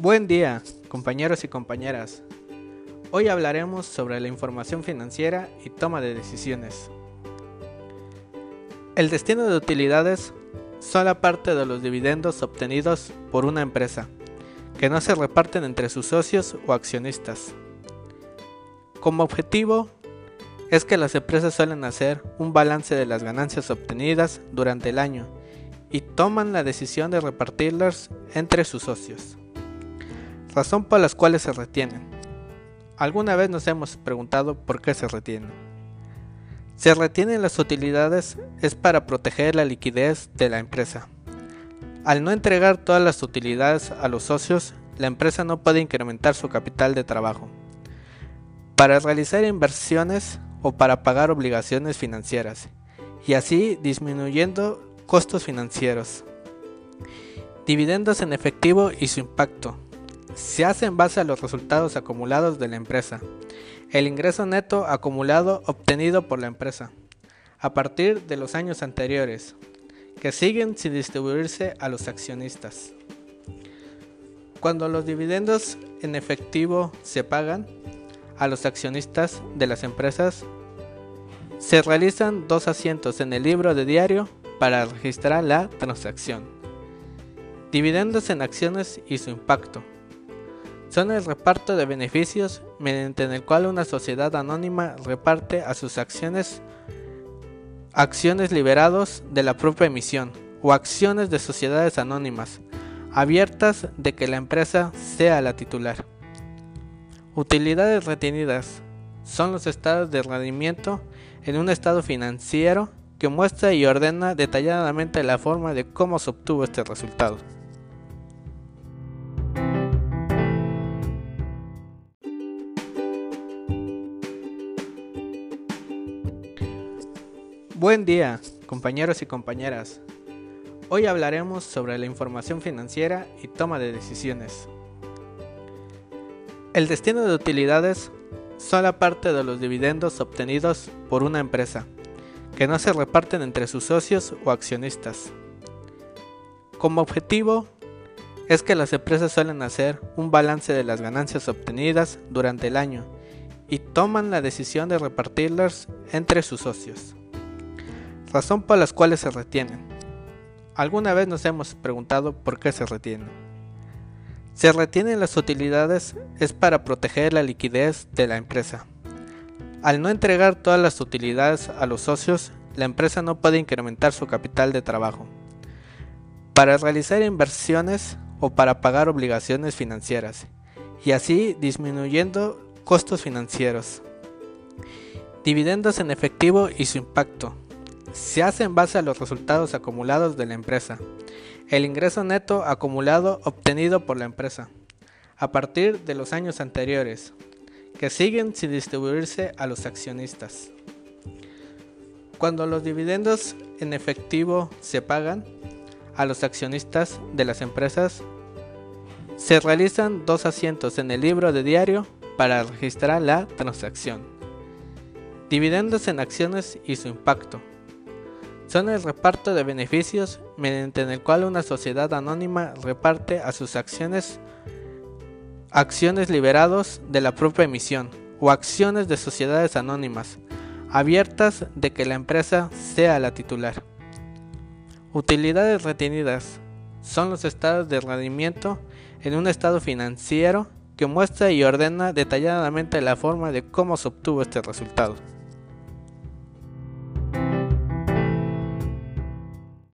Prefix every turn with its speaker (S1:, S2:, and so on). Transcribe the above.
S1: Buen día, compañeros y compañeras. Hoy hablaremos sobre la información financiera y toma de decisiones. El destino de utilidades son la parte de los dividendos obtenidos por una empresa, que no se reparten entre sus socios o accionistas. Como objetivo, es que las empresas suelen hacer un balance de las ganancias obtenidas durante el año y toman la decisión de repartirlas entre sus socios. Razón por las cuales se retienen. ¿Alguna vez nos hemos preguntado por qué se retienen? Se retienen las utilidades es para proteger la liquidez de la empresa. Al no entregar todas las utilidades a los socios, la empresa no puede incrementar su capital de trabajo. Para realizar inversiones o para pagar obligaciones financieras, y así disminuyendo costos financieros. Dividendos en efectivo y su impacto. Se hace en base a los resultados acumulados de la empresa. El ingreso neto acumulado obtenido por la empresa a partir de los años anteriores, que siguen sin distribuirse a los accionistas. Cuando los dividendos en efectivo se pagan a los accionistas de las empresas, se realizan dos asientos en el libro de diario para registrar la transacción. Dividendos en acciones y su impacto. Son el reparto de beneficios mediante el cual una sociedad anónima reparte a sus acciones acciones liberados de la propia emisión o acciones de sociedades anónimas abiertas de que la empresa sea la titular. Utilidades retenidas son los estados de rendimiento en un estado financiero que muestra y ordena detalladamente la forma de cómo se obtuvo este resultado. Buen día, compañeros y compañeras. Hoy hablaremos sobre la información financiera y toma de decisiones. El destino de utilidades son la parte de los dividendos obtenidos por una empresa que no se reparten entre sus socios o accionistas. Como objetivo, es que las empresas suelen hacer un balance de las ganancias obtenidas durante el año y toman la decisión de repartirlas entre sus socios. Razón por las cuales se retienen. ¿Alguna vez nos hemos preguntado por qué se retienen? Se retienen las utilidades es para proteger la liquidez de la empresa. Al no entregar todas las utilidades a los socios, la empresa no puede incrementar su capital de trabajo. Para realizar inversiones o para pagar obligaciones financieras, y así disminuyendo costos financieros. Dividendos en efectivo y su impacto. Se hace en base a los resultados acumulados de la empresa. El ingreso neto acumulado obtenido por la empresa a partir de los años anteriores, que siguen sin distribuirse a los accionistas. Cuando los dividendos en efectivo se pagan a los accionistas de las empresas, se realizan dos asientos en el libro de diario para registrar la transacción. Dividendos en acciones y su impacto. Son el reparto de beneficios mediante el cual una sociedad anónima reparte a sus acciones acciones liberados de la propia emisión o acciones de sociedades anónimas abiertas de que la empresa sea la titular. Utilidades retenidas son los estados de rendimiento en un estado financiero que muestra y ordena detalladamente la forma de cómo se obtuvo este resultado.